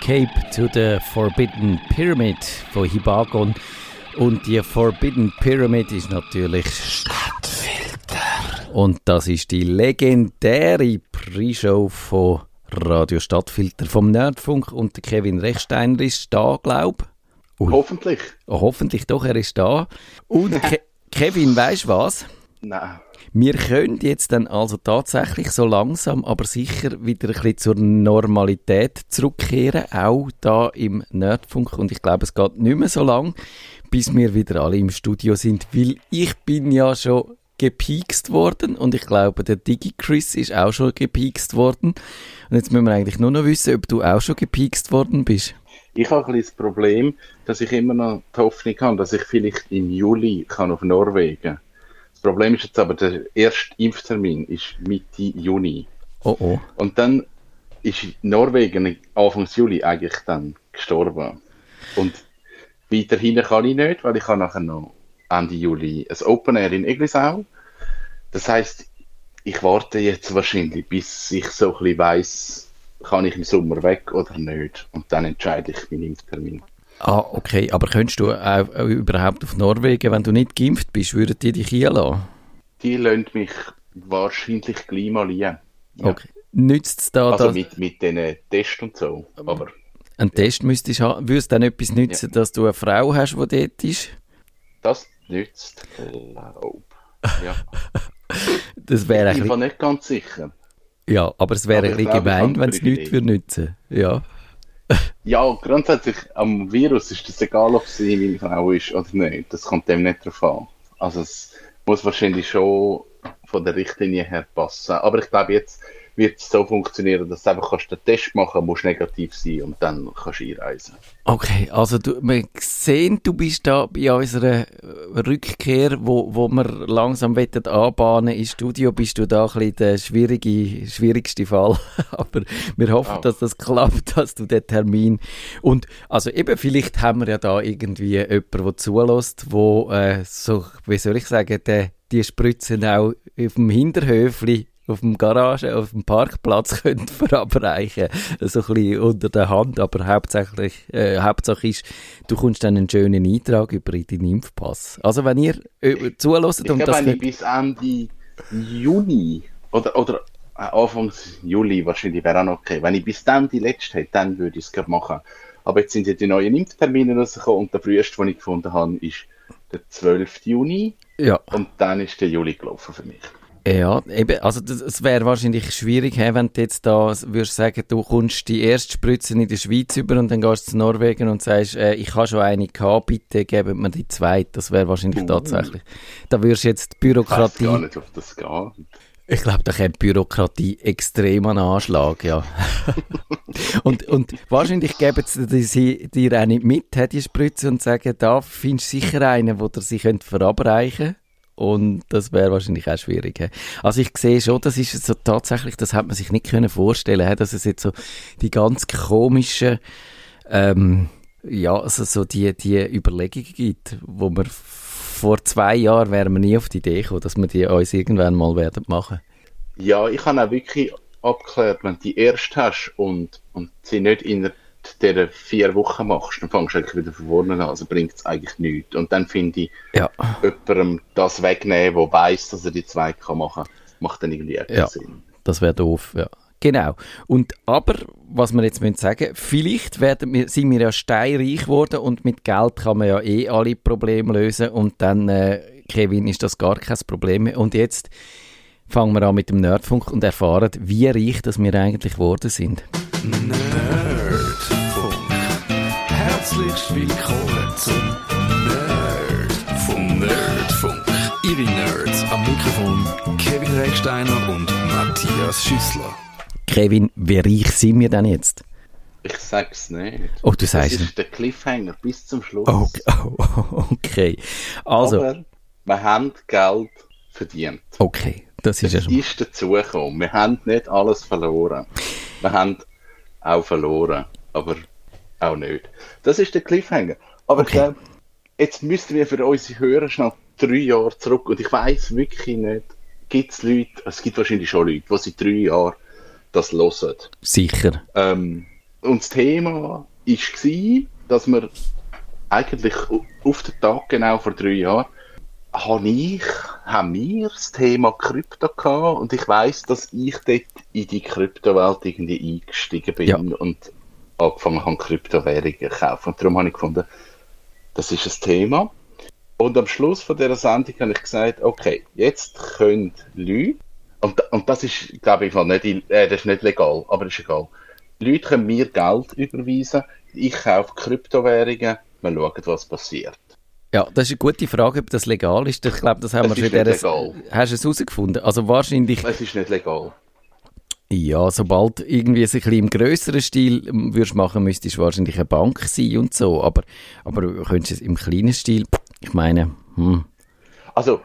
Escape to the Forbidden Pyramid von Hibagon. Und die Forbidden Pyramid ist natürlich Stadtfilter. Und das ist die legendäre Pre-Show von Radio Stadtfilter vom Nerdfunk. Und der Kevin Rechsteiner ist da, glaube ich. Hoffentlich. Oh, hoffentlich doch, er ist da. Und Ke Kevin, weißt du was? Nein. Wir können jetzt dann also tatsächlich so langsam, aber sicher wieder ein bisschen zur Normalität zurückkehren, auch da im Nerdfunk. Und ich glaube, es geht nicht mehr so lang, bis wir wieder alle im Studio sind, weil ich bin ja schon gepiekst worden und ich glaube, der Digi-Chris ist auch schon gepiekst worden. Und jetzt müssen wir eigentlich nur noch wissen, ob du auch schon gepiekst worden bist. Ich habe ein das Problem, dass ich immer noch die Hoffnung habe, dass ich vielleicht im Juli kann auf Norwegen kann das Problem ist jetzt aber, der erste Impftermin ist Mitte Juni. Oh oh. Und dann ist Norwegen Anfang Juli eigentlich dann gestorben. Und weiterhin kann ich nicht, weil ich habe nachher noch Ende Juli ein Open Air in Eglisau. Das heißt, ich warte jetzt wahrscheinlich, bis ich so ein bisschen weiss, kann ich im Sommer weg oder nicht. Und dann entscheide ich meinen Impftermin. Ah, okay. Aber könntest du auch, auch überhaupt auf Norwegen, wenn du nicht geimpft bist, würden die dich hier lassen? Die lassen mich wahrscheinlich gleich mal liegen. Ja. Okay. Nützt es da... Also das... mit, mit diesen Tests und so, aber... Ein Test müsstest du haben. Würde es dann etwas nützen, ja. dass du eine Frau hast, die dort ist? Das nützt, glaube Ja. das wäre ich bin nicht ganz sicher. Ja, aber es wäre ein bisschen gemein, wenn es nichts würde nützen. Ja. Ja, grundsätzlich am Virus ist es egal, ob sie meine Frau ist oder nicht. Das kommt dem nicht drauf an. Also es muss wahrscheinlich schon von der Richtlinie her passen. Aber ich glaube, jetzt wird es so funktionieren, dass du einfach kannst den Test machen musst negativ sein und dann kannst du einreisen. Okay, also du, wir sehen, du bist da bei unserer Rückkehr, wo, wo wir langsam anbahnen ins Studio, bist du da ein bisschen der schwierige, schwierigste Fall. Aber wir hoffen, oh. dass das klappt, dass du den Termin und also eben, vielleicht haben wir ja da irgendwie jemanden, der zulässt, wo äh, so, wie soll ich sagen, der die Spritzen auch auf dem Hinterhöfli auf dem Garage, auf dem Parkplatz könnt verabreichen. So ein bisschen unter der Hand, aber hauptsächlich, äh, Hauptsache ist, du kommst dann einen schönen Eintrag über deinen Impfpass. Also wenn ihr äh, zulässt und das... Wenn ich bis Ende Juni oder, oder äh, Anfang Juli wahrscheinlich wäre auch noch okay. Wenn ich bis dann die letzte hätte, dann würde ich es gerne machen. Aber jetzt sind ja die neuen Impftermine rausgekommen und der früheste, den ich gefunden habe, ist der 12. Juni. Ja. Und dann ist der Juli gelaufen für mich. Ja, eben, also es wäre wahrscheinlich schwierig, wenn du jetzt da würdest sagen, du kommst die erste Spritze in der Schweiz über und dann gehst du zu Norwegen und sagst, äh, ich habe schon eine gehabt, bitte geben mir die zweite. Das wäre wahrscheinlich tatsächlich. Da würdest du jetzt die Bürokratie... Ich weiß gar nicht, ob das geht. Ich glaube, da kommt Bürokratie extrem an Anschlag, ja. und, und wahrscheinlich geben sie dir auch nicht mit, die Spritze, und sagen, da findest du sicher einen, wo der sie verabreichen könnte und das wäre wahrscheinlich auch schwierig. He? Also ich sehe schon, das ist so tatsächlich, das hat man sich nicht können vorstellen, he? dass es jetzt so die ganz komischen, ähm, ja, also so die, die Überlegungen gibt, wo wir vor zwei Jahren wären wir nie auf die Idee gekommen, dass wir die uns irgendwann mal werden machen. Ja, ich habe auch wirklich abgeklärt, wenn du die erst hast und, und sie nicht in der der vier Wochen machst, dann fängst du eigentlich wieder von vorne an. Also bringt es eigentlich nichts. Und dann finde ich, ja. jemandem das wegnehmen, der weiß, dass er die zwei kann machen kann, macht dann irgendwie keinen ja. Sinn. Das wäre doof, ja. Genau. Und aber, was wir jetzt müssen sagen, vielleicht werden wir, sind wir ja steinreich geworden und mit Geld kann man ja eh alle Probleme lösen und dann, äh, Kevin, ist das gar kein Problem mehr. Und jetzt fangen wir an mit dem Nerdfunk und erfahren, wie reich das wir eigentlich geworden sind. Nerd. Herzlich willkommen zum Nerd vom Nerdfunk. Ihre Nerds am Mikrofon Kevin Recksteiner und Matthias Schüssler. Kevin, wie reich sind wir denn jetzt? Ich sag's nicht. Oh, du sagst Das ist der Cliffhanger bis zum Schluss. Okay. Oh, okay. Also. Aber wir haben Geld verdient. Okay, das ist es ja schon. ist dazugekommen. Wir haben nicht alles verloren. Wir haben auch verloren, aber auch nicht. Das ist der Cliffhanger. Aber okay. ich glaube, jetzt müssten wir für unsere Hörer schnell drei Jahre zurück. Und ich weiß wirklich nicht, gibt es Leute, es gibt wahrscheinlich schon Leute, die seit drei Jahren das hören. Sicher. Ähm, und das Thema war, dass wir eigentlich auf den Tag genau vor drei Jahren habe ich, haben wir das Thema Krypto gehabt und ich weiß, dass ich dort in die Kryptowelt irgendwie eingestiegen bin Ja. und angefangen habe, Kryptowährungen zu kaufen. Und darum habe ich gefunden, das ist ein Thema. Und am Schluss von dieser Sendung habe ich gesagt, okay, jetzt können Leute, und, und das ist, glaube ich, nicht, äh, das ist nicht legal, aber ist egal. Leute können mir Geld überweisen, ich kaufe Kryptowährungen, wir schauen, was passiert. Ja, das ist eine gute Frage, ob das legal ist. Ich glaube, das haben Es wir ist schon nicht dieser... legal. Hast du es herausgefunden? Also wahrscheinlich... Es ist nicht legal. Ja, sobald irgendwie es ein bisschen im grösseren Stil ähm, würdest machen, müsstest du wahrscheinlich eine Bank sein und so. Aber, aber du könntest es im kleinen Stil, ich meine, hm, Also,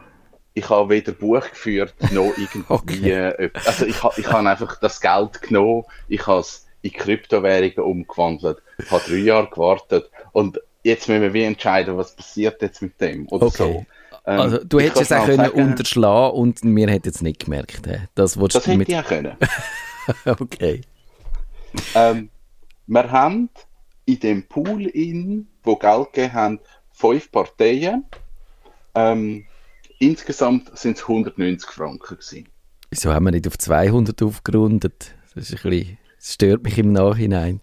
ich habe weder Buch geführt, noch irgendwie. Okay. äh, also, ich, ich habe einfach das Geld genommen, ich habe es in Kryptowährungen umgewandelt, ich habe drei Jahre gewartet und jetzt müssen wir entscheiden, was passiert jetzt mit dem oder Okay. so. Ähm, also du hättest es auch schnell können sagen, unterschlagen und wir hätten es nicht gemerkt. hä? Das Das du hätte mit... ich auch können. Okay. ähm, wir haben in dem Pool, in, wo Geld gegeben haben, fünf Parteien. Ähm, insgesamt sind es 190 Franken gewesen. Wieso haben wir nicht auf 200 aufgerundet? Das, ist ein bisschen, das stört mich im Nachhinein.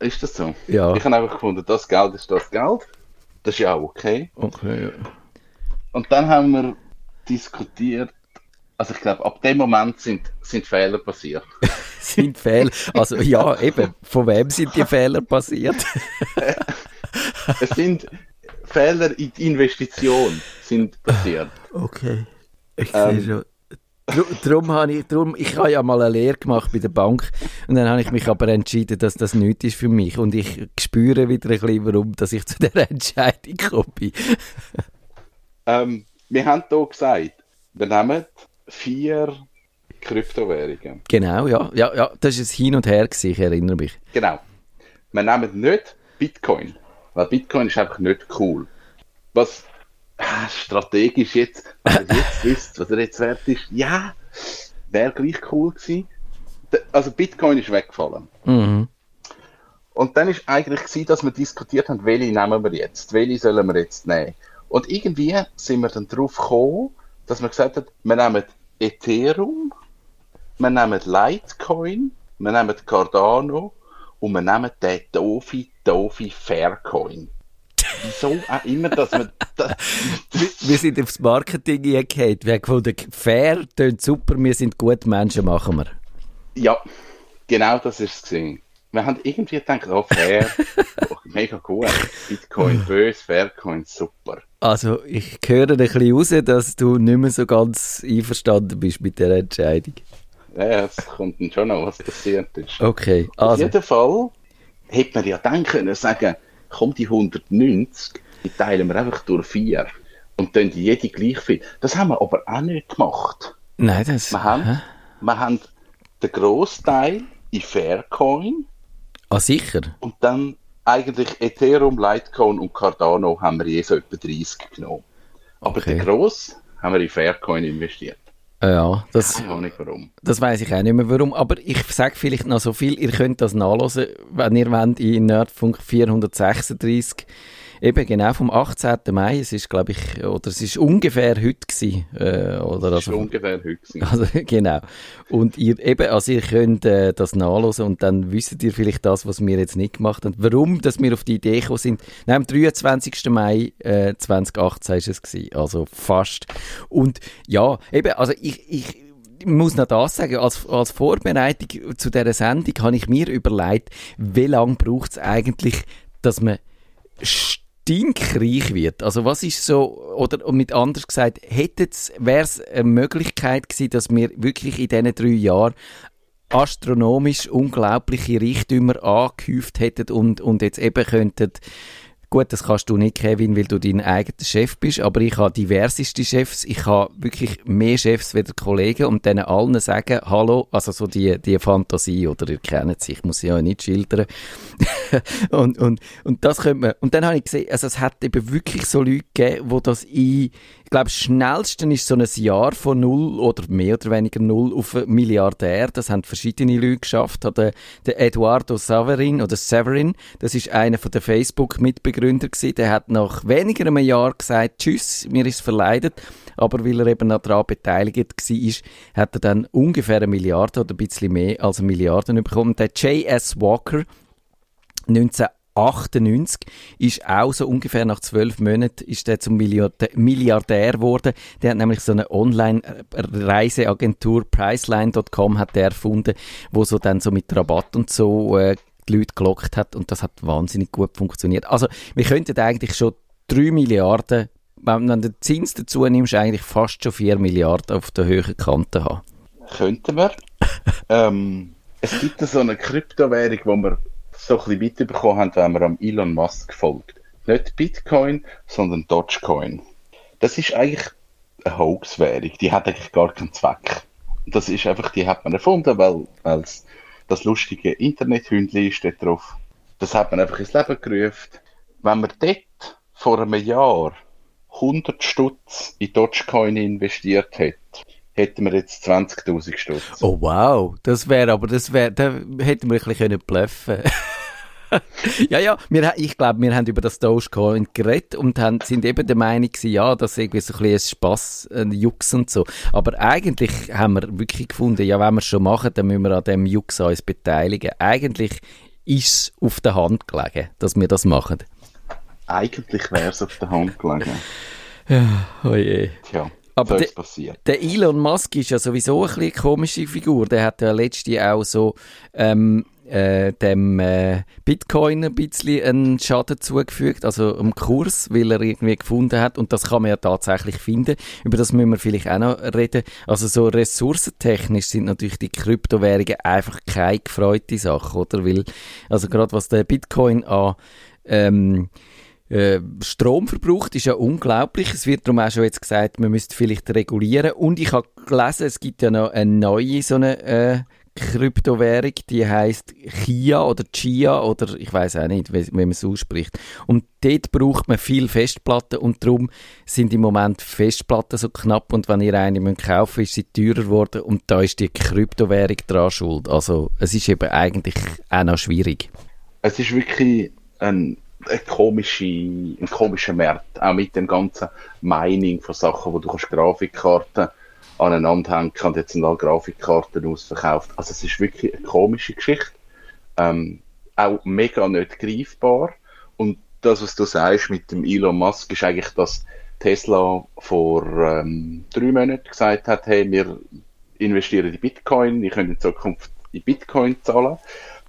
Ist das so? Ja. Ich habe einfach gefunden, das Geld ist das Geld. Das ist ja auch okay. Okay, ja. Und dann haben wir diskutiert, also ich glaube, ab dem Moment sind, sind Fehler passiert. Sind Fehler... Also ja, eben, von wem sind die Fehler passiert? es sind Fehler in die Investition sind passiert. Okay. Ich Ähm, sehe schon. Darum habe ich, drum, ich habe ja mal eine Lehre gemacht bei der Bank und dann habe ich mich aber entschieden, dass das nichts ist für mich und ich spüre wieder ein bisschen, warum dass ich zu dieser Entscheidung bin. Ähm, wir haben hier gesagt, wir nehmen vier Kryptowährungen. Genau, ja, ja, ja, das war ein Hin und Her, gewesen, ich erinnere mich. Genau. Wir nehmen nicht Bitcoin, weil Bitcoin ist einfach nicht cool. Was strategisch jetzt, wenn ihr jetzt wisst, was er jetzt wert ist, ja, wäre gleich cool gewesen. Also Bitcoin ist weggefallen. Mhm. Und dann ist eigentlich gewesen, dass wir diskutiert haben, welche nehmen wir jetzt, welche sollen wir jetzt nehmen. Und irgendwie sind wir dann drauf gekommen, dass wir gesagt haben, wir nehmen Ethereum, wir nehmen Litecoin, wir nehmen Cardano und wir nehmen den Dofi Dofi Faircoin. Wieso auch immer, dass wir das, Wir sind aufs Marketing gegangen, wir haben gefunden, fair, tönt super, wir sind gute Menschen, machen wir. ja, genau das ist es gewesen. Wir haben irgendwie gedacht, oh fair, oh, mega gut, Bitcoin böse, Faircoin super. Also ich höre ein bisschen raus, dass du nicht mehr so ganz einverstanden bist mit der Entscheidung. Ja, es kommt dann schon noch, was passiert ist. Okay, Auf also, jeden Fall hätte man ja dann können sagen, komm, die 190, die teilen wir einfach durch vier und dann die jede gleich viel. Das haben wir aber auch nicht gemacht. nein, das... Wir haben, Hä? wir haben den Großteil in Faircoin Ah, sicher? und dann eigentlich Ethereum, Litecoin und Cardano haben wir je so etwa 30 genommen. Aber Okay. den Gross haben wir in Faircoin investiert. Ja, das... Warum. Das weiß ich auch nicht mehr warum, aber ich sage vielleicht noch so viel, ihr könnt das nachlesen, wenn ihr wollt, in Nerdfunk 436, eben genau vom 18. Mai, es ist glaube ich, oder es ist ungefähr heute gewesen, äh, oder Das war also, ungefähr heute. gewesen. also genau. Und ihr eben, also ihr könnt äh, das nachlesen und dann wisst ihr vielleicht das, was wir jetzt nicht gemacht haben. Warum, dass wir auf die Idee gekommen sind. Nein, am 23. Mai äh, 2018 ist es gewesen, also fast. Und ja, eben, also ich, ich ich muss noch das sagen, als, als Vorbereitung zu dieser Sendung habe ich mir überlegt, wie lange braucht es eigentlich, dass man stinkreich wird. Also was ist so, oder mit anders gesagt, wäre es eine Möglichkeit gewesen, dass wir wirklich in diesen drei Jahren astronomisch unglaubliche Reichtümer angehäuft hätten und, und jetzt eben könnten Gut, das kannst du nicht, Kevin, weil du dein eigener Chef bist, aber ich habe diverseste Chefs. Ich habe wirklich mehr Chefs wie Kollegen und denen allen sagen, hallo, also so die, die Fantasie, oder ihr kennt sie, ich muss sie ja nicht schildern. und, und, und das könnte man, und dann habe ich gesehen, also es hat eben wirklich so Leute gegeben, wo das in, ich glaube, schnellsten ist so ein Jahr von null oder mehr oder weniger null auf Milliardär. Das haben verschiedene Leute geschafft. Der, der Eduardo Saverin oder Severin, das ist einer von der Facebook-Mitbegründer gewesen. Der hat nach weniger einem Jahr gesagt, tschüss, mir ist verleidet. Aber weil er eben daran beteiligt war, hat er dann ungefähr eine Milliarde oder ein bisschen mehr als eine Milliarde bekommen. Der J.S. Walker, 19 98 ist auch so ungefähr nach zwölf Monaten ist der zum Milliardär geworden. Der hat nämlich so eine Online-Reiseagentur Priceline.com hat der erfunden, wo so dann so mit Rabatt und so äh, die Leute gelockt hat und das hat wahnsinnig gut funktioniert. Also wir könnten eigentlich schon drei Milliarden, wenn du den Zins dazu nimmst, eigentlich fast schon vier Milliarden auf der höheren Kante haben. Könnten wir. ähm, es gibt so eine Kryptowährung, wo man so ein bisschen mitbekommen haben, wenn man am Elon Musk folgt. Nicht Bitcoin, sondern Dogecoin. Das ist eigentlich eine Hoax-Währung. Die hat eigentlich gar keinen Zweck. Das ist einfach, die hat man erfunden, weil es das lustige Internethündchen ist dort drauf. Das hat man einfach ins Leben gerufen. Wenn man dort vor einem Jahr 100 Stutz in Dogecoin investiert hätte, hätten wir jetzt 20.000 Stutz. Oh wow, das wäre aber, das wäre, da hätten wir ein bisschen bluffen ja, ja, wir, ich glaube, wir haben über das Dogecoin geredet und haben, sind eben der Meinung gewesen, ja, das ist irgendwie so ein bisschen Spass, ein Jux und so. Aber eigentlich haben wir wirklich gefunden, ja, wenn wir es schon machen, dann müssen wir an dem Jux uns beteiligen. Eigentlich ist es auf der Hand gelegen, dass wir das machen. Eigentlich wäre es auf der Hand gelegen. ja, oh je. Tja. Aber de, der Elon Musk ist ja sowieso ein bisschen eine komische Figur. Der hat ja letztens auch so ähm, äh, dem äh, Bitcoin ein bisschen einen Schaden zugefügt, also am Kurs, weil er irgendwie gefunden hat, und das kann man ja tatsächlich finden, über das müssen wir vielleicht auch noch reden. Also so ressourcentechnisch sind natürlich die Kryptowährungen einfach keine gefreute Sache, oder? Weil, also gerade was der Bitcoin an ähm, äh, Strom verbraucht, ist ja unglaublich. Es wird darum auch schon jetzt gesagt, man müsste vielleicht regulieren. Und ich habe gelesen, es gibt ja noch eine neue so eine äh, Kryptowährung, die heißt Chia oder Chia oder ich weiß auch nicht, wie, wie man es ausspricht. Und dort braucht man viel Festplatten und darum sind im Moment Festplatten so knapp und wenn ihr eine müsst kaufen ist sie teurer geworden und da ist die Kryptowährung dran schuld. Also es ist eben eigentlich auch noch schwierig. Es ist wirklich ein, ein, komische, ein komischer Markt, auch mit dem ganzen Mining von Sachen, wo du kannst Grafikkarten aneinander hängen und jetzt sind alle Grafikkarten ausverkauft. Also es ist wirklich eine komische Geschichte. Ähm, auch mega nicht greifbar. Und das, was du sagst mit dem Elon Musk, ist eigentlich, dass Tesla vor ähm, drei Monaten gesagt hat, hey, wir investieren in Bitcoin, wir können in Zukunft in Bitcoin zahlen.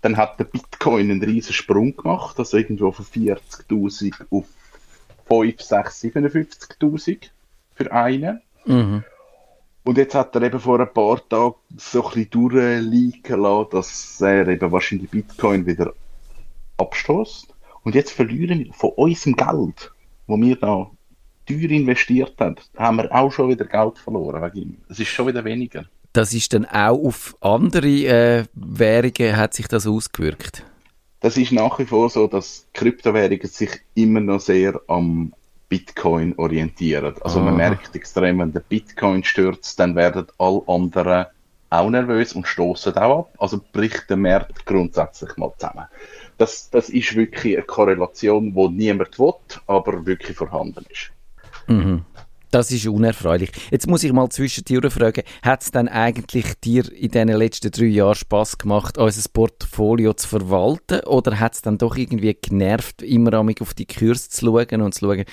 Dann hat der Bitcoin einen riesen Sprung gemacht, also irgendwo von 40.000 auf 5, 6, 57.000 für einen. Mhm. Und jetzt hat er eben vor ein paar Tagen so ein bisschen durchliegen lassen, dass er eben wahrscheinlich Bitcoin wieder abstoßt. Und jetzt verlieren wir von unserem Geld, wo wir da teuer investiert haben, haben wir auch schon wieder Geld verloren wegen ihm. Es ist schon wieder weniger. Das ist dann auch auf andere äh, Währungen hat sich das ausgewirkt? Das ist nach wie vor so, dass Kryptowährungen sich immer noch sehr am Bitcoin orientieren. Also Aha. man merkt extrem, wenn der Bitcoin stürzt, dann werden alle anderen auch nervös und stoßen auch ab. Also bricht der Markt grundsätzlich mal zusammen. Das, das ist wirklich eine Korrelation, die niemand will, aber wirklich vorhanden ist. Mhm. Das ist unerfreulich. Jetzt muss ich mal zwischen dir fragen, hat es denn eigentlich dir in den letzten drei Jahren Spass gemacht, unser Portfolio zu verwalten? Oder hat es dann doch irgendwie genervt, immer auf die Kurs zu schauen und zu schauen,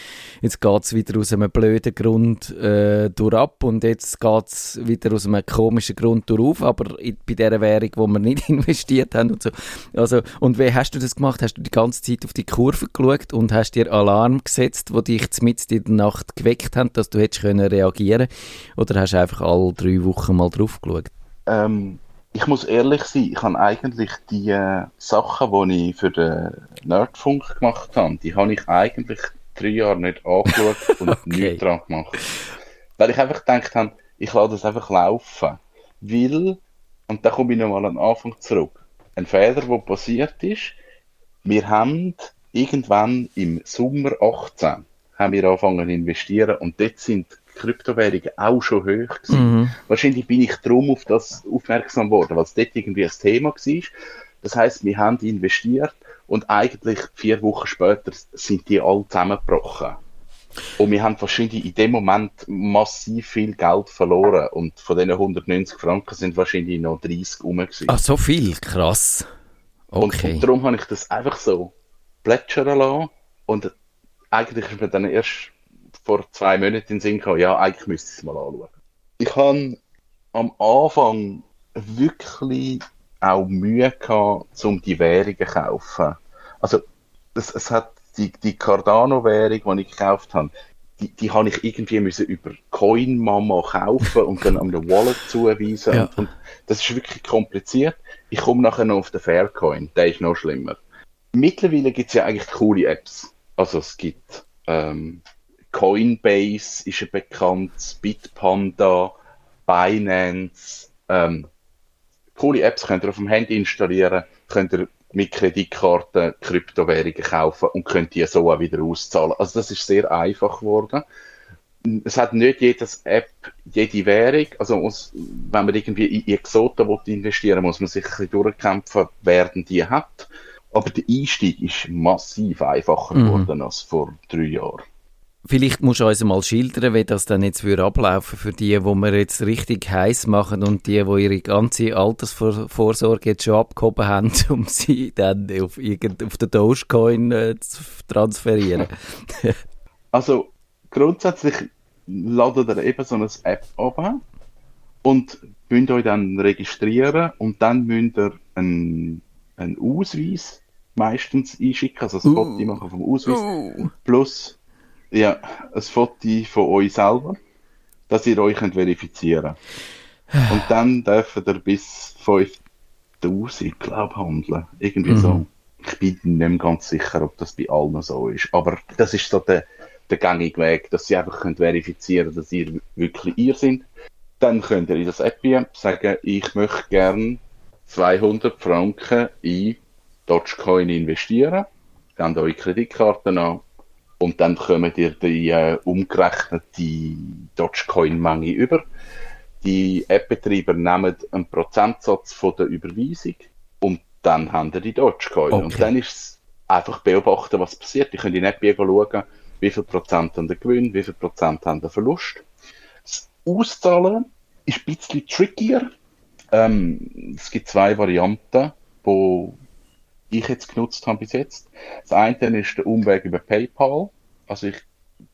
jetzt geht es wieder aus einem blöden Grund äh, durch ab und jetzt geht es wieder aus einem komischen Grund durch auf, aber bei der Währung, wo wir nicht investiert haben und so. Also, und wie hast du das gemacht? Hast du die ganze Zeit auf die Kurve geschaut und hast dir Alarm gesetzt, wo dich mitten in der Nacht geweckt haben, dass du hättest können reagieren Oder hast du einfach alle drei Wochen mal drauf geschaut? Ähm, ich muss ehrlich sein, ich habe eigentlich die äh, Sachen, die ich für den Nerdfunk gemacht habe, die habe ich eigentlich drei Jahre nicht angeschaut und Okay. nichts dran gemacht. Weil ich einfach gedacht habe, ich lasse das einfach laufen. Weil, und da komme ich nochmal an den Anfang zurück, ein Fehler, der passiert ist, wir haben irgendwann im Sommer 18 haben wir angefangen zu investieren und dort sind die Kryptowährungen auch schon hoch gewesen. Mhm. Wahrscheinlich bin ich drum auf das aufmerksam geworden, weil es dort irgendwie ein Thema war. Das heißt, wir haben investiert und eigentlich vier Wochen später sind die alle zusammengebrochen. Und wir haben wahrscheinlich in dem Moment massiv viel Geld verloren. Und von diesen 190 Franken sind wahrscheinlich noch 30 rum. gewesen. Ah, so viel, krass. Okay. Und, und darum habe ich das einfach so plätschern lassen. Und eigentlich ist mir dann erst vor zwei Monaten in den Sinn gekommen, ja, eigentlich müsste ich es mal anschauen. Ich habe am Anfang wirklich auch Mühe gehabt, um die Währungen zu kaufen. Also, es, es hat die, die Cardano-Währung, die ich gekauft habe, die, die habe ich irgendwie müssen über CoinMama kaufen und dann an eine Wallet zuweisen. Ja. Und, und das ist wirklich kompliziert. Ich komme nachher noch auf den Faircoin, der ist noch schlimmer. Mittlerweile gibt es ja eigentlich coole Apps. Also es gibt ähm, Coinbase ist ein bekannt, Bitpanda, Binance. Ähm, coole Apps könnt ihr auf dem Handy installieren, könnt ihr mit Kreditkarten Kryptowährungen kaufen und könnt die so auch wieder auszahlen. Also das ist sehr einfach geworden. Es hat nicht jedes App jede Währung. Also muss, wenn man irgendwie in Exoten will investieren muss man sich ein bisschen durchkämpfen, wer die hat. Aber der Einstieg ist massiv einfacher Mhm. geworden als vor drei Jahren. Vielleicht musst du uns mal schildern, wie das dann jetzt für ablaufen für die, wo wir jetzt richtig heiß machen und die, wo ihre ganze Altersvorsorge jetzt schon abgehoben haben, um sie dann auf, irgend, auf den Dogecoin äh, zu transferieren. Also grundsätzlich ladet ihr eben so eine App ab und müsst euch dann registrieren und dann müsst ihr einen, einen Ausweis meistens einschicken, also ein Uh. Foto machen vom Ausweis plus ja, ein Foto von euch selber, dass ihr euch könnt verifizieren könnt. Und dann dürft ihr bis 5000, glaube ich, handeln. Irgendwie Mhm. so. Ich bin nicht ganz sicher, ob das bei allen so ist. Aber das ist so der, der gängige Weg, dass sie einfach könnt verifizieren dass ihr wirklich ihr sind. Dann könnt ihr in das App sagen, ich möchte gern 200 Franken in Dogecoin investieren. Gebt eure Kreditkarten an und dann kommt ihr die äh, umgerechnete Dogecoin-Menge über. Die App-Betreiber nehmen einen Prozentsatz von der Überweisung und dann haben ihr die Dogecoin. Okay. Und dann ist es einfach beobachten, was passiert. Ihr könnt in die App schauen, wie viel Prozent haben der Gewinn, wie viel Prozent haben der Verlust. Das Auszahlen ist ein bisschen trickier. Ähm, es gibt zwei Varianten, wo ich jetzt genutzt habe bis jetzt. Das eine ist der Umweg über PayPal. Also ich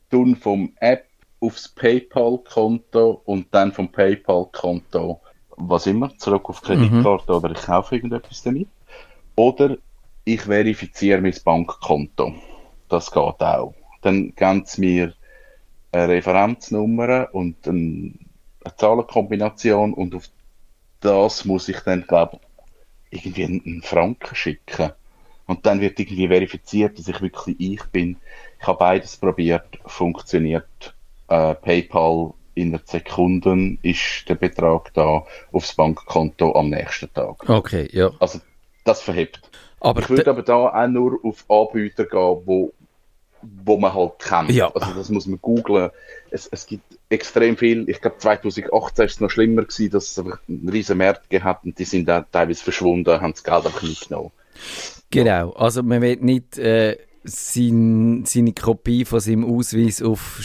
tue vom App aufs PayPal-Konto und dann vom PayPal-Konto was immer, zurück auf Kreditkarte oder ich kaufe irgendetwas damit. Oder ich verifiziere mein Bankkonto. Das geht auch. Dann geben sie mir eine Referenznummer und ein- eine Zahlenkombination und auf das muss ich dann, glaube irgendwie einen, Franken schicken. Und dann wird irgendwie verifiziert, dass ich wirklich ich bin. Ich habe beides probiert, funktioniert. Äh, PayPal innerhalb Sekunden ist der Betrag da aufs Bankkonto am nächsten Tag. Okay, ja. Also das verhebt. Aber ich würde de- aber da auch nur auf Anbieter gehen, wo, wo man halt kennt. Ja. Also das muss man googlen. Es, es gibt extrem viel. Ich glaube 2018 ist es noch schlimmer gewesen, dass es einfach einen riesen Markt gehabt und die sind auch teilweise verschwunden, haben das Geld einfach nicht genommen. Genau, also man will nicht äh, sein, seine Kopie von seinem Ausweis auf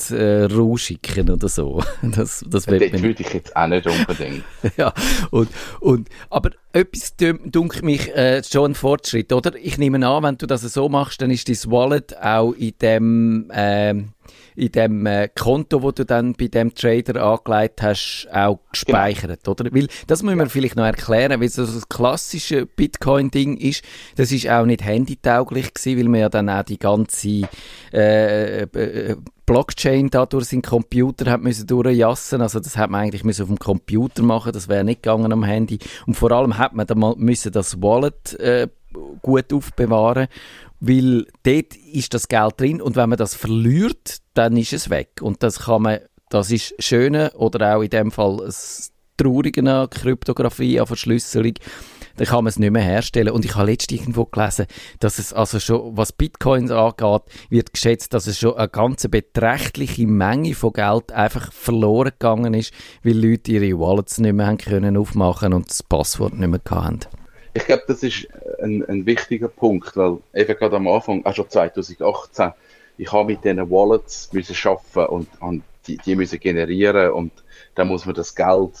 shadymarketplace.ru schicken oder so. Das, das will Dort man würde ich jetzt auch nicht unbedingt. ja, und, und, aber etwas dün- dunkelt mich äh, schon ein Fortschritt, oder? Ich nehme an, wenn du das so machst, dann ist dein Wallet auch in dem, ähm, in dem äh, Konto, wo du dann bei dem Trader angelegt hast, auch gespeichert, genau. oder? Weil, das müssen wir vielleicht noch erklären, weil so das klassische Bitcoin-Ding ist, das ist auch nicht handytauglich gewesen, weil man ja dann auch die ganze äh, äh, Blockchain da durch seinen Computer hat müssen durchjassen. Also das hat man eigentlich müssen auf dem Computer machen. Das wäre nicht gegangen am Handy. Und vor allem hat man dann mal müssen das Wallet äh, gut aufbewahren, weil dort ist das Geld drin und wenn man das verliert, dann ist es weg. Und das kann man, das ist schöne oder auch in dem Fall das Traurige an Kryptographie, an Verschlüsselung dann kann man es nicht mehr herstellen. Und ich habe letztens irgendwo gelesen, dass es also schon, was Bitcoins angeht, wird geschätzt, dass es schon eine ganz beträchtliche Menge von Geld einfach verloren gegangen ist, weil Leute ihre Wallets nicht mehr haben können aufmachen und das Passwort nicht mehr hatten. Ich glaube, das ist ein, ein wichtiger Punkt, weil eben gerade am Anfang, auch schon 2018, ich habe mit diesen Wallets müssen arbeiten und, und die, die müssen generieren und dann muss man das Geld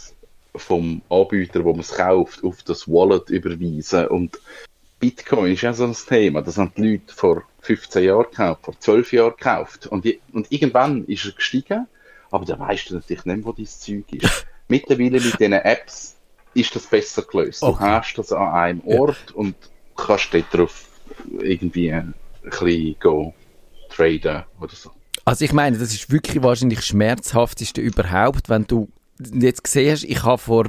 vom Anbieter, wo man es kauft, auf das Wallet überweisen. Und Bitcoin ist ja so ein Thema. Das haben die Leute vor 15 Jahren gekauft, vor 12 Jahren gekauft. Und, und irgendwann ist er gestiegen, aber da weißt du natürlich nicht, wo dein Zeug ist. Mittlerweile mit diesen Apps ist das besser gelöst. Okay. Du hast das an einem Ort ja. und kannst dort drauf irgendwie ein bisschen go traden oder so. Also ich meine, das ist wirklich wahrscheinlich das schmerzhafteste überhaupt, wenn du jetzt siehst, ich habe vor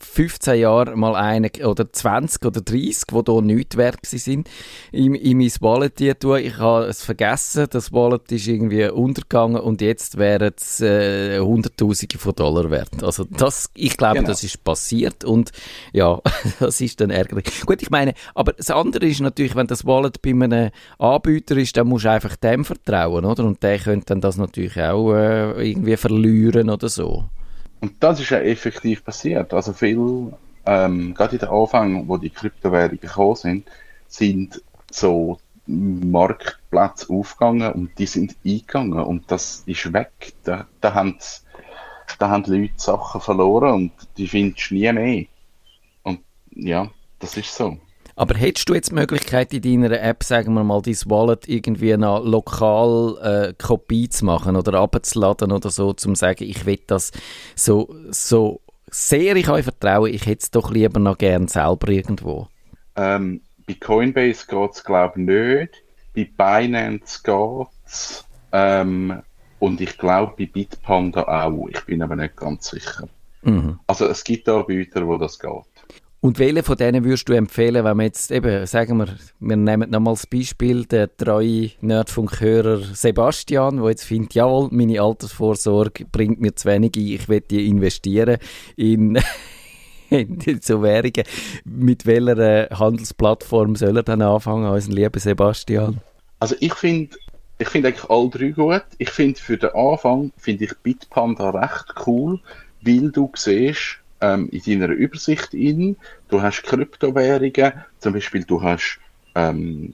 15 äh, Jahren mal einen oder 20 oder 30, die hier nichts wert sind, in, in mein Wallet tun. Ich habe es vergessen, das Wallet ist irgendwie untergegangen und jetzt wären es äh, Hunderttausende von Dollar wert. Also das, ich glaube, genau. das ist passiert und ja, das ist dann ärgerlich. Gut, ich meine, aber das andere ist natürlich, wenn das Wallet bei einem Anbieter ist, dann musst du einfach dem vertrauen, oder? Und der könnte dann das natürlich auch äh, irgendwie verlieren oder so. Und das ist ja effektiv passiert. Also viel, ähm, gerade in den Anfang, wo die Kryptowährungen gekommen sind, sind so Marktplätze aufgegangen und die sind eingegangen und das ist weg. Da, da, haben, da haben Leute Sachen verloren und die findest du nie mehr. Und ja, das ist so. Aber hättest du jetzt die Möglichkeit in deiner App, sagen wir mal, dein Wallet irgendwie eine lokal äh, Kopie zu machen oder abzuladen oder so, um zu sagen, ich will das so, so sehr ich euch vertraue, ich hätte es doch lieber noch gern selber irgendwo? Ähm, bei Coinbase geht es glaube ich nicht. Bei Binance geht es. Ähm, und ich glaube bei Bitpanda auch. Ich bin aber nicht ganz sicher. Mhm. Also es gibt Anbieter, wo das geht. Und welche von denen würdest du empfehlen, wenn wir jetzt eben, sagen wir, wir nehmen nochmal das Beispiel, der treue Nerdfunkhörer Sebastian, der jetzt findet, jawohl, meine Altersvorsorge bringt mir zu wenig ein, ich will die investieren in, in so Währungen. Mit welcher äh, Handelsplattform soll er dann anfangen, unseren lieben Sebastian? Also ich finde ich finde eigentlich alle drei gut. Ich finde für den Anfang finde ich Bitpanda recht cool, weil du siehst, ähm, in deiner Übersicht in. Du hast Kryptowährungen, zum Beispiel du hast ähm,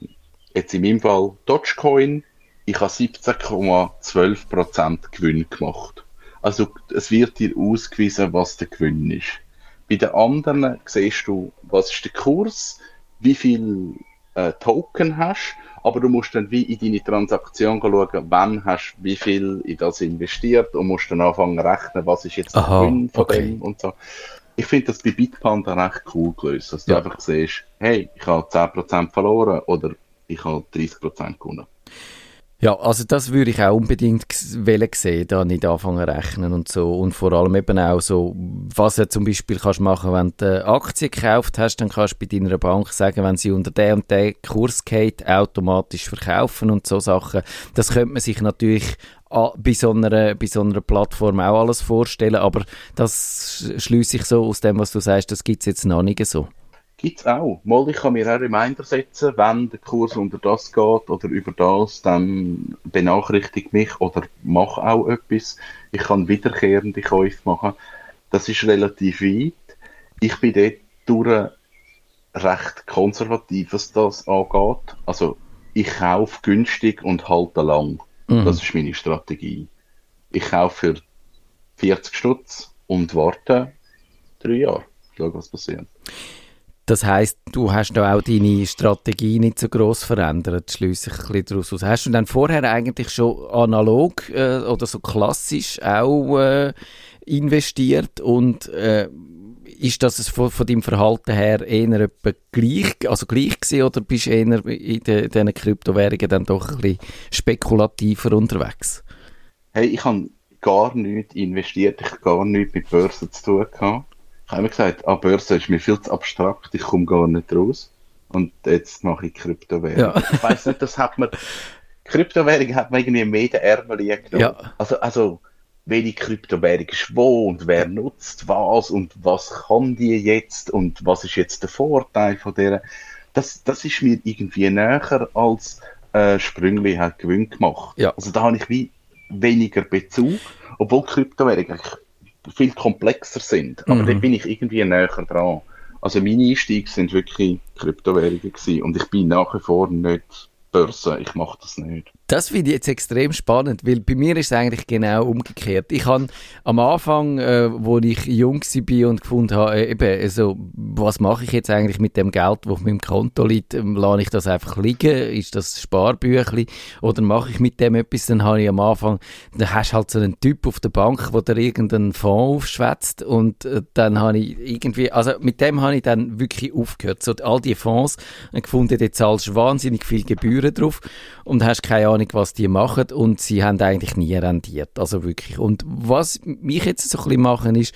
jetzt in meinem Fall Dogecoin. Ich habe 17,12% Gewinn gemacht. Also es wird dir ausgewiesen, was der Gewinn ist. Bei den anderen siehst du, was ist der Kurs, wie viel äh, Token hast, aber du musst dann wie in deine Transaktion schauen, wann hast du wie viel in das investiert und musst dann anfangen rechnen, was ist jetzt der Gewinn von okay. dem und so. Ich finde das bei Bitpanda recht cool gelöst, dass du ja. einfach siehst, hey, ich habe 10% verloren oder ich habe 30% gewonnen. Ja, also das würde ich auch unbedingt sehen, da nicht anfangen zu rechnen und so. Und vor allem eben auch so, was du zum Beispiel kannst machen, wenn du Aktien gekauft hast, dann kannst du bei deiner Bank sagen, wenn sie unter der und der Kurs geht, automatisch verkaufen und so Sachen. Das könnte man sich natürlich bei so, einer, bei so einer Plattform auch alles vorstellen, aber das schließe ich so aus dem, was du sagst, das gibt es jetzt noch nicht so. Gibt es auch. Mal, ich kann mir auch Reminder setzen, wenn der Kurs unter das geht oder über das, dann benachrichtigt mich oder mache auch etwas. Ich kann wiederkehrende Käufe machen. Das ist relativ weit. Ich bin dort durch recht konservativ, was das angeht. Also, ich kaufe günstig und halte lang. Mhm. Das ist meine Strategie. Ich kaufe für 40 Stutz und warte drei Jahre. Schau, was passiert. Das heißt, du hast da auch deine Strategie nicht so groß verändert, schließe ich ein daraus aus. Hast du dann vorher eigentlich schon analog äh, oder so klassisch auch äh, investiert und äh, ist das von, von deinem Verhalten her eher etwa gleich, also gleich gewesen, oder bist du eher in de, diesen Kryptowährungen dann doch ein bisschen spekulativer unterwegs? Hey, ich habe gar nichts investiert, ich habe gar nichts mit Börsen zu tun gehabt ich habe immer gesagt, ah, Börse ist mir viel zu abstrakt, ich komme gar nicht raus. Und jetzt mache ich Kryptowährung. Ja. Ich weiß nicht, das hat man, Kryptowährung hat man irgendwie mehr den Ärmel genommen. Ja. Also, also, welche Kryptowährung ist wo und wer nutzt was und was kann die jetzt und was ist jetzt der Vorteil von der. Das, das ist mir irgendwie näher als äh, Sprüngli hat Gewinn gemacht. Ja. Also da habe ich wie weniger Bezug, obwohl Kryptowährung eigentlich viel komplexer sind. Aber mhm. da bin ich irgendwie näher dran. Also meine Einstiege sind wirklich Kryptowährungen gewesen und ich bin nach wie vor nicht Börse. Ich mache das nicht. Das finde ich jetzt extrem spannend, weil bei mir ist es eigentlich genau umgekehrt. Ich habe am Anfang, äh, wo ich jung war und gefunden habe, äh, eben, also, was mache ich jetzt eigentlich mit dem Geld, das auf meinem Konto liegt? Ähm, Lasse ich das einfach liegen? Ist das Sparbüchli? Oder mache ich mit dem etwas? Dann habe ich am Anfang, dann hast du halt so einen Typ auf der Bank, der dir irgendeinen Fonds aufschwätzt und äh, dann habe ich irgendwie, also mit dem habe ich dann wirklich aufgehört. So all die Fonds und gefunden, du zahlst wahnsinnig viel Gebühren drauf und hast keine Ahnung, was die machen und sie haben eigentlich nie rendiert, also wirklich. Und was mich jetzt so ein bisschen machen ist,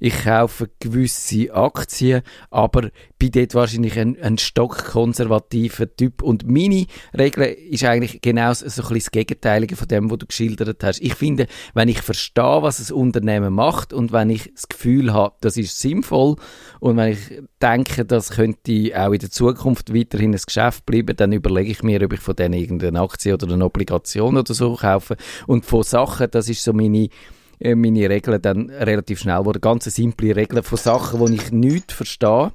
ich kaufe gewisse Aktien, aber bin dort wahrscheinlich ein, ein stockkonservativer Typ. Und meine Regel ist eigentlich genau so ein bisschen das Gegenteilige von dem, was du geschildert hast. Ich finde, wenn ich verstehe, was ein Unternehmen macht und wenn ich das Gefühl habe, das ist sinnvoll und wenn ich denke, das könnte auch in der Zukunft weiterhin ein Geschäft bleiben, dann überlege ich mir, ob ich von denen irgendeine Aktie oder eine Obligation oder so kaufe. Und von Sachen, das ist so meine äh, meine Regeln dann relativ schnell wurden. Ganz simple Regeln von Sachen, die ich nicht verstehe.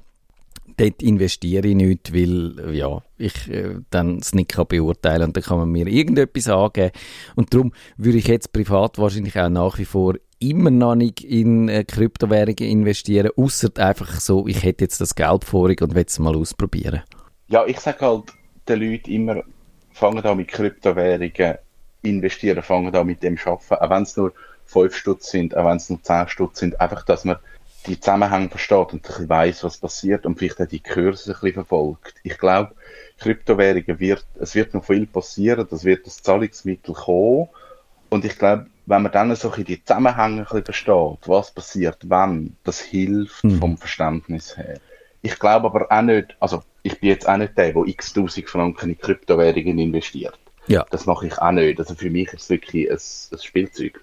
Dort investiere ich nicht, weil ja, ich äh, dann es nicht kann beurteilen und dann kann man mir irgendetwas angeben. Und darum würde ich jetzt privat wahrscheinlich auch nach wie vor immer noch nicht in äh, Kryptowährungen investieren, außer einfach so, ich hätte jetzt das Geld vorig und will es mal ausprobieren. Ja, ich sage halt den Leuten immer, fangen da mit Kryptowährungen investieren, fangen da mit dem arbeiten, auch wenn es nur 5 Stutz sind, auch wenn es nur 10 Stutz sind, einfach, dass man die Zusammenhänge versteht und ein weiss, was passiert und vielleicht auch die Kurse ein bisschen verfolgt. Ich glaube, Kryptowährungen wird, es wird noch viel passieren, das wird das Zahlungsmittel kommen und ich glaube, wenn man dann so die Zusammenhänge ein bisschen versteht, was passiert, wann, das hilft mhm. vom Verständnis her. Ich glaube aber auch nicht, also ich bin jetzt auch nicht der, der x tausend Franken in Kryptowährungen investiert. Ja. Das mache ich auch nicht. Also für mich ist es wirklich ein, ein Spielzeug.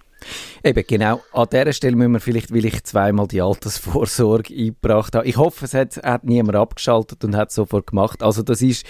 Eben, genau. An dieser Stelle müssen wir vielleicht, weil ich zweimal die Altersvorsorge eingebracht habe. Ich hoffe, es hat, hat niemand abgeschaltet und hat sofort gemacht. Also das ist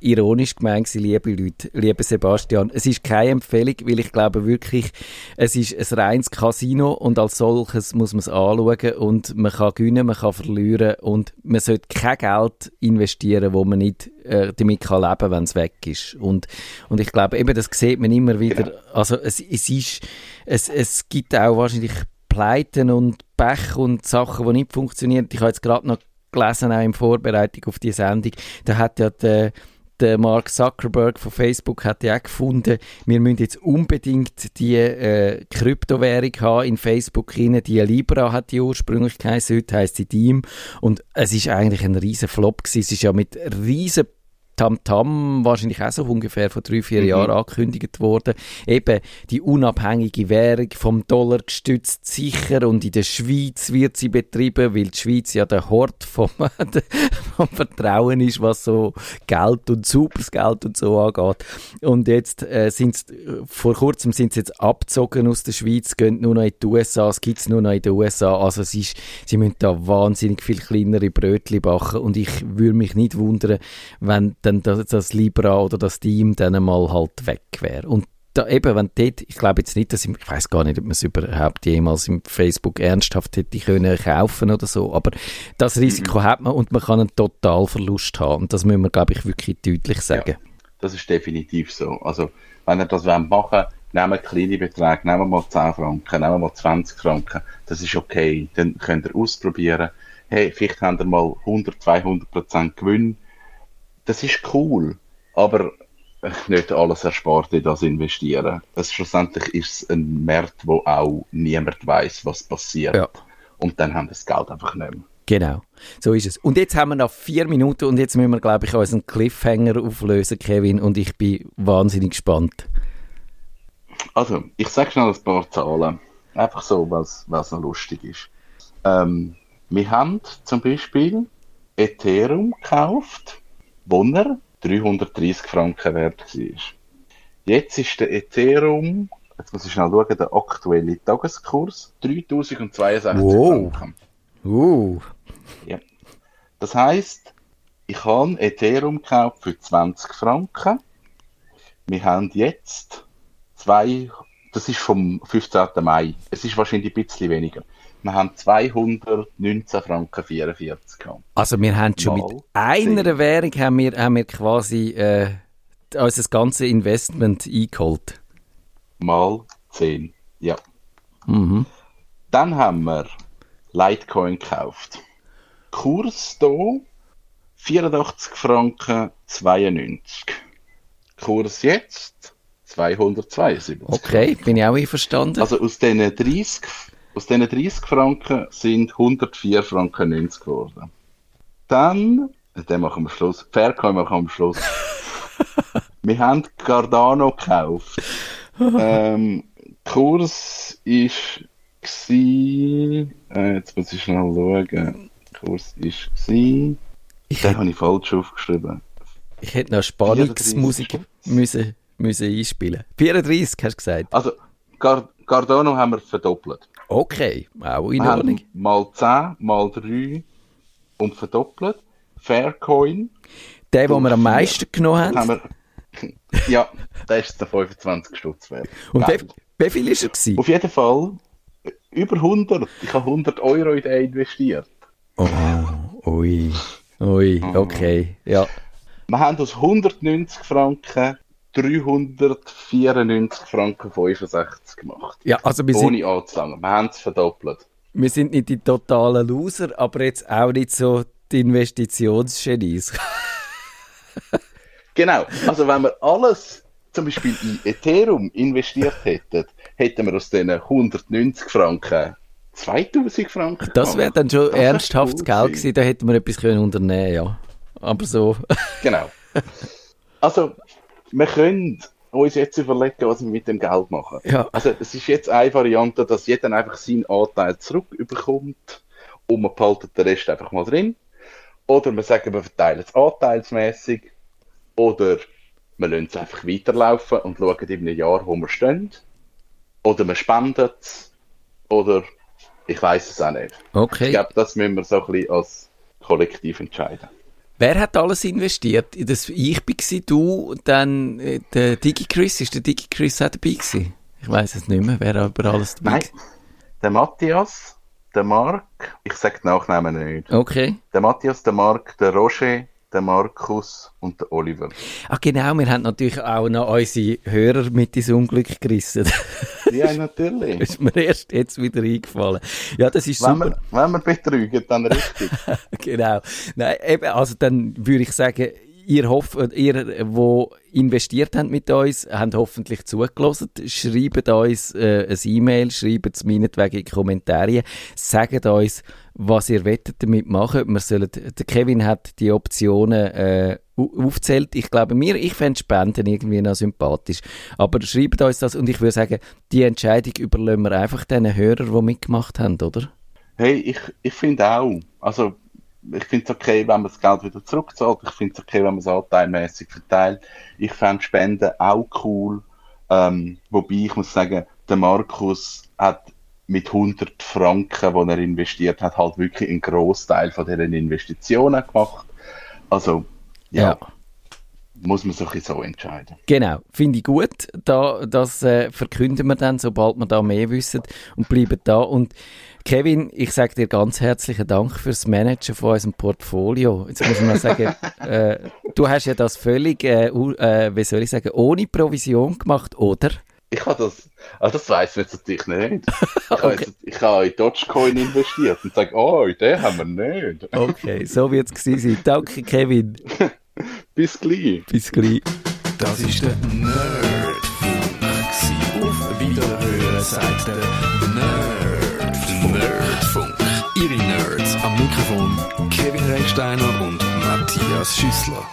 ironisch gemeint, liebe Leute, liebe Sebastian. Es ist keine Empfehlung, weil ich glaube wirklich, es ist ein reines Casino und als solches muss man es anschauen und man kann gewinnen, man kann verlieren und man sollte kein Geld investieren, wo man nicht äh, damit kann leben, wenn es weg ist. Und, und ich glaube, eben, das sieht man immer wieder. Genau. Also es, es ist, es, es gibt auch wahrscheinlich Pleiten und Pech und Sachen, die nicht funktionieren. Ich habe jetzt gerade noch gelesen, auch in Vorbereitung auf die Sendung, da hat ja der der Mark Zuckerberg von Facebook hat ja auch gefunden, wir müssen jetzt unbedingt die äh, Kryptowährung haben in Facebook rein. Die Libra hat die ursprünglich geheißen, heute heisst sie Diem. Und es ist eigentlich ein riesen Flop gewesen. Es ist ja mit riesen Tamtam wahrscheinlich auch so ungefähr vor drei, vier mhm. Jahren angekündigt worden. Eben die unabhängige Währung vom Dollar gestützt sicher und in der Schweiz wird sie betrieben, weil die Schweiz ja der Hort vom, vom Vertrauen ist, was so Geld und superes Geld und so angeht. Und jetzt äh, sind vor kurzem sind sie jetzt abgezogen aus der Schweiz, gehen nur noch in die USA, es gibt es nur noch in den USA. Also es ist, sie müssen da wahnsinnig viel kleinere Brötchen backen und ich würde mich nicht wundern, wenn der dann das, das Libra oder das Team dann mal halt weg wäre. Und da eben, wenn dort, ich glaube jetzt nicht, dass ich, ich weiß gar nicht, ob man es überhaupt jemals im Facebook ernsthaft hätte können kaufen oder so, aber das Risiko mhm. hat man und man kann einen Totalverlust haben und das müssen wir, glaube ich, wirklich deutlich sagen. Ja, das ist definitiv so. Also, wenn ihr das machen wollt, nehmen kleine Beträge, nehmen wir mal 10 Franken, nehmen wir mal 20 Franken, das ist okay, dann könnt ihr ausprobieren. hey, vielleicht haben wir mal 100, 200 Prozent Gewinn. Das ist cool, aber nicht alles erspart in das investieren. Es, schlussendlich ist es ein Markt, wo auch niemand weiß, was passiert. Ja. Und dann haben wir das Geld einfach nicht mehr. Genau, so ist es. Und jetzt haben wir noch vier Minuten und jetzt müssen wir, glaube ich, unseren Cliffhanger auflösen, Kevin, und ich bin wahnsinnig gespannt. Also, ich sage schnell ein paar Zahlen. Einfach so, was, was noch lustig ist. Ähm, wir haben zum Beispiel Ethereum gekauft, wo er 330 Franken wert war. Jetzt ist der Ethereum, jetzt muss ich schnell schauen, der aktuelle Tageskurs 3062 Wow. Franken. Uh, Ja. Das heisst, ich habe Ethereum gekauft für 20 Franken. Wir haben jetzt zwei, das ist vom 15. Mai. Es ist wahrscheinlich ein bisschen weniger. Wir haben 219 Franken 44 gehabt. also wir haben schon Mal mit einer zehn. Währung haben wir, haben wir quasi äh, unser ganze Investment eingeholt. Mal 10. Ja. Mhm. Dann haben wir Litecoin gekauft. Kurs hier 84 Franken 92. Kurs jetzt 272. Okay, bin ich auch einverstanden. Also aus diesen 30, aus diesen 30 Franken sind 104 Franken 90 geworden. Dann, den machen wir Schluss, Faircoin machen wir am Schluss. wir haben Cardano gekauft. ähm, Kurs ist gsi, äh, jetzt muss ich schnell schauen. Kurs ist gsi, ich, den habe ich falsch aufgeschrieben. ich hätte noch Spannungsmusik müssen, müssen einspielen. 34 hast du gesagt. Also, Car Cardano haben wir verdoppelt. Okay, auch in Ordnung. mal 10, mal 3 und verdoppelt. Faircoin Der, den wir am meisten genommen haben haben. wir. ja, der ist der 25 Stutz wert. Und wie, Geil. wie viel ist er gewesen? Auf jeden Fall äh, über 100. Ich habe 100 Euro in den investiert. Oh, ui, ui, okay, ja. Wir haben aus 190 Franken 394 Franken 65 gemacht. Ja, also wir sind, Ohne anzulangen. Wir haben es verdoppelt. wir sind nicht die totalen Loser, aber jetzt auch nicht so die Investitionsgenies. Genau. Also wenn wir alles zum Beispiel in Ethereum investiert hätten, hätten wir aus diesen 190 Franken 2000 Franken Das wäre dann schon Das ernsthaftes cool Geld gewesen. gewesen, da hätten wir etwas können unternehmen ja. Aber so, Genau. Also, wir können uns jetzt überlegen, was wir mit dem Geld machen. Ja. Also, es ist jetzt eine Variante, dass jeder einfach seinen Anteil zurückbekommt und man behaltet den Rest einfach mal drin. Oder wir sagen, wir verteilen es anteilsmäßig. Oder wir lassen es einfach weiterlaufen und schauen in einem Jahr, wo wir stehen. Oder wir spenden es. Oder ich weiß es auch nicht. Ich okay. glaube, das müssen wir so ein bisschen als Kollektiv entscheiden. Wer hat alles investiert? Das, ich war, du, dann äh, der DigiChris. Ist der DigiChris auch dabei gewesen? Ich weiß es nicht mehr, wer über alles dabei Nein, der Matthias, der Marc, ich sage die Nachnamen nicht. Okay. Der Matthias, der Marc, der Roger, der Markus und der Oliver. Ach genau, wir haben natürlich auch noch unsere Hörer mit ins Unglück gerissen. Ja, natürlich. Das ist mir erst jetzt wieder eingefallen. Ja, das ist wenn, super. wir, wenn wir betrügen, dann richtig. genau. Nein, eben, also dann würde ich sagen, ihr hofft, ihr, wo investiert habt mit uns, habt hoffentlich zugelassen. Schreibt uns äh, ein E-Mail, schreibt es meinetwegen in die Kommentare. Sagt uns, was ihr wettet damit machen. Wir sollen, der Kevin hat die Optionen äh, au- aufzählt. Ich glaube mir, ich fände Spenden irgendwie noch sympathisch. Aber schreibt uns das und ich würde sagen, die Entscheidung überlassen wir einfach den Hörern, die mitgemacht haben, oder? Hey, ich, ich finde auch, also ich finde es okay, wenn man das Geld wieder zurückzahlt. Ich finde es okay, wenn man es anteilmäßig verteilt. Ich fände Spenden auch cool. Ähm, wobei ich muss sagen, der Markus hat mit 100 Franken, die er investiert hat, halt wirklich einen Großteil von diesen Investitionen gemacht. Also, ja, muss man sich so entscheiden. Genau, finde ich gut. Da, das äh, verkünden wir dann, sobald wir da mehr wissen und bleiben da. Und Kevin, ich sage dir ganz herzlichen Dank fürs Managen von unserem Portfolio. Jetzt muss ich mal sagen, äh, du hast ja das völlig, äh, äh, wie soll ich sagen, ohne Provision gemacht, oder? Ich habe das, also das weiss man jetzt natürlich nicht. Ich habe, Okay. jetzt, ich habe in Dogecoin investiert und sage, oh, den haben wir nicht. Okay, so wird es gewesen sein. Danke, Kevin. Bis gleich. Bis gleich. Das ist der Nerdfunk. Auf Wiederhören sagt der Nerd. Nerdfunk. Ihre Nerds am Mikrofon Kevin Recksteiner und Matthias Schüssler.